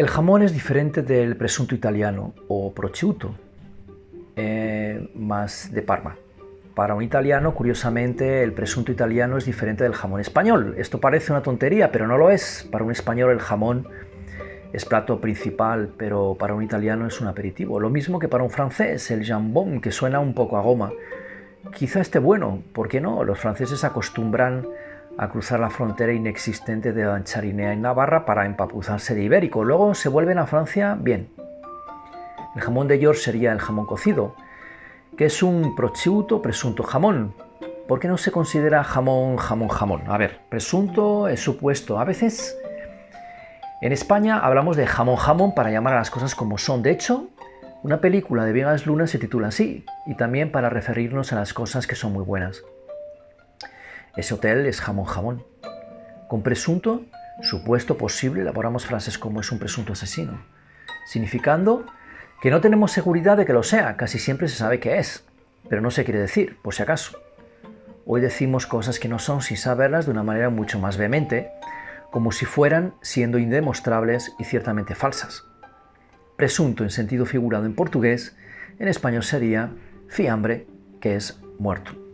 El jamón es diferente del presunto italiano o prosciutto, eh, más de Parma. Para un italiano, curiosamente, el presunto italiano es diferente del jamón español. Esto parece una tontería, pero no lo es. Para un español el jamón es plato principal, pero para un italiano es un aperitivo. Lo mismo que para un francés, el jambon, que suena un poco a goma. Quizá esté bueno, ¿por qué no? Los franceses acostumbran a cruzar la frontera inexistente de Ancharinea en Navarra para empapuzarse de ibérico. Luego se vuelven a Francia bien. El jamón de York sería el jamón cocido, que es un prosciutto presunto jamón. ¿Por qué no se considera jamón, jamón, jamón? A ver, presunto es supuesto. A veces en España hablamos de jamón, jamón para llamar a las cosas como son. De hecho, una película de Vegas Luna se titula así, y también para referirnos a las cosas que son muy buenas. Ese hotel es jamón jamón. Con presunto, supuesto posible, elaboramos frases como es un presunto asesino, significando que no tenemos seguridad de que lo sea, casi siempre se sabe que es, pero no se quiere decir, por si acaso. Hoy decimos cosas que no son sin saberlas de una manera mucho más vehemente, como si fueran siendo indemostrables y ciertamente falsas. Presunto en sentido figurado en portugués, en español sería fiambre, que es muerto.